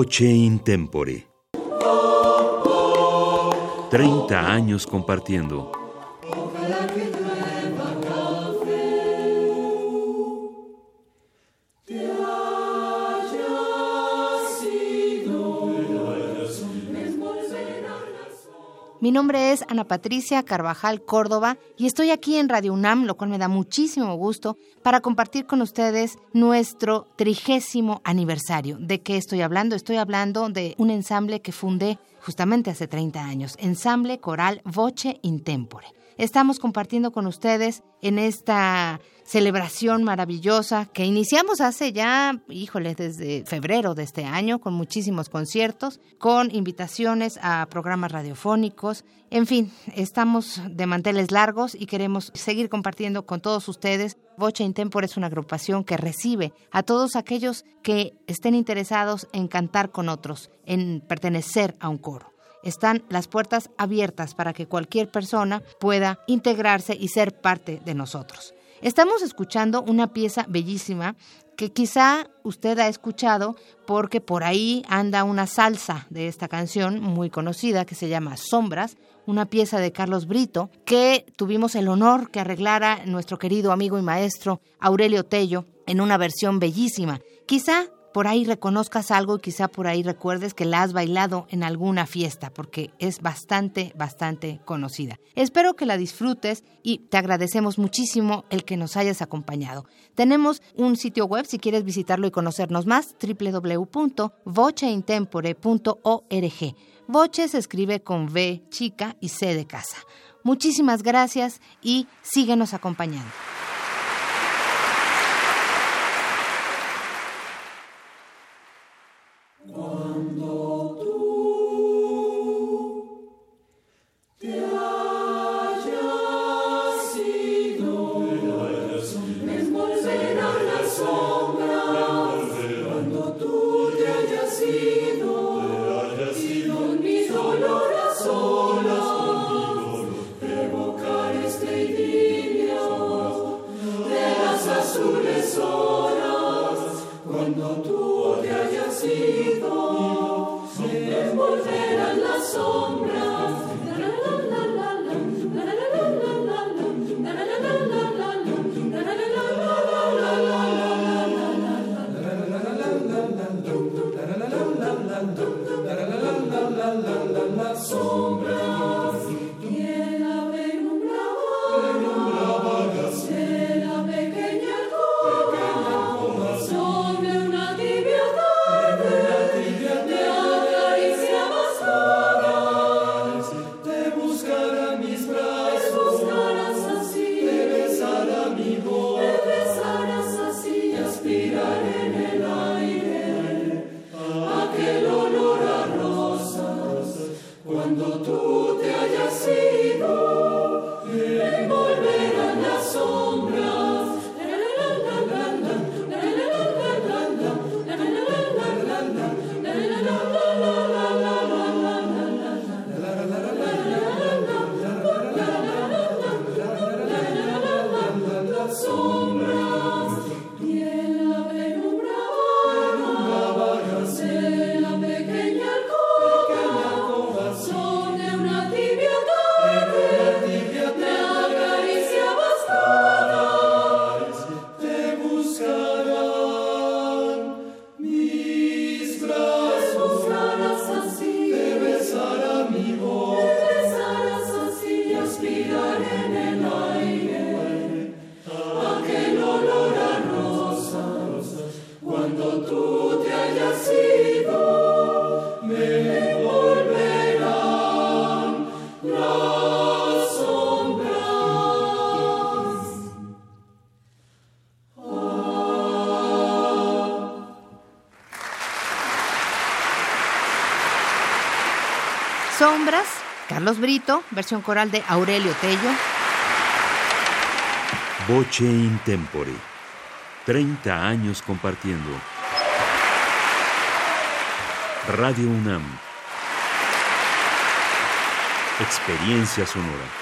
Voce in tempore. 30 años compartiendo. Mi nombre es Ana Patricia Carvajal Córdoba y estoy aquí en Radio UNAM, lo cual me da muchísimo gusto, para compartir con ustedes nuestro trigésimo aniversario. ¿De qué estoy hablando? Estoy hablando de un ensamble que fundé justamente hace 30 años, Ensamble Coral Voce Intempore. Estamos compartiendo con ustedes en esta celebración maravillosa que iniciamos hace ya, híjole, desde febrero de este año, con muchísimos conciertos, con invitaciones a programas radiofónicos. En fin, estamos de manteles largos y queremos seguir compartiendo con todos ustedes. Voce Intempore es una agrupación que recibe a todos aquellos que estén interesados en cantar con otros, en pertenecer a un coro están las puertas abiertas para que cualquier persona pueda integrarse y ser parte de nosotros. Estamos escuchando una pieza bellísima que quizá usted ha escuchado porque por ahí anda una salsa de esta canción muy conocida que se llama Sombras, una pieza de Carlos Brito que tuvimos el honor que arreglara nuestro querido amigo y maestro Aurelio Tello en una versión bellísima. Quizá por ahí reconozcas algo y quizá por ahí recuerdes que la has bailado en alguna fiesta, porque es bastante, bastante conocida. Espero que la disfrutes y te agradecemos muchísimo el que nos hayas acompañado. Tenemos un sitio web si quieres visitarlo y conocernos más, www.voceintempore.org. Voce se escribe con V chica y C de casa. Muchísimas gracias y síguenos acompañando. song. Sombras, Carlos Brito, versión coral de Aurelio Tello. Voce in tempore. 30 años compartiendo. Radio UNAM. Experiencia sonora.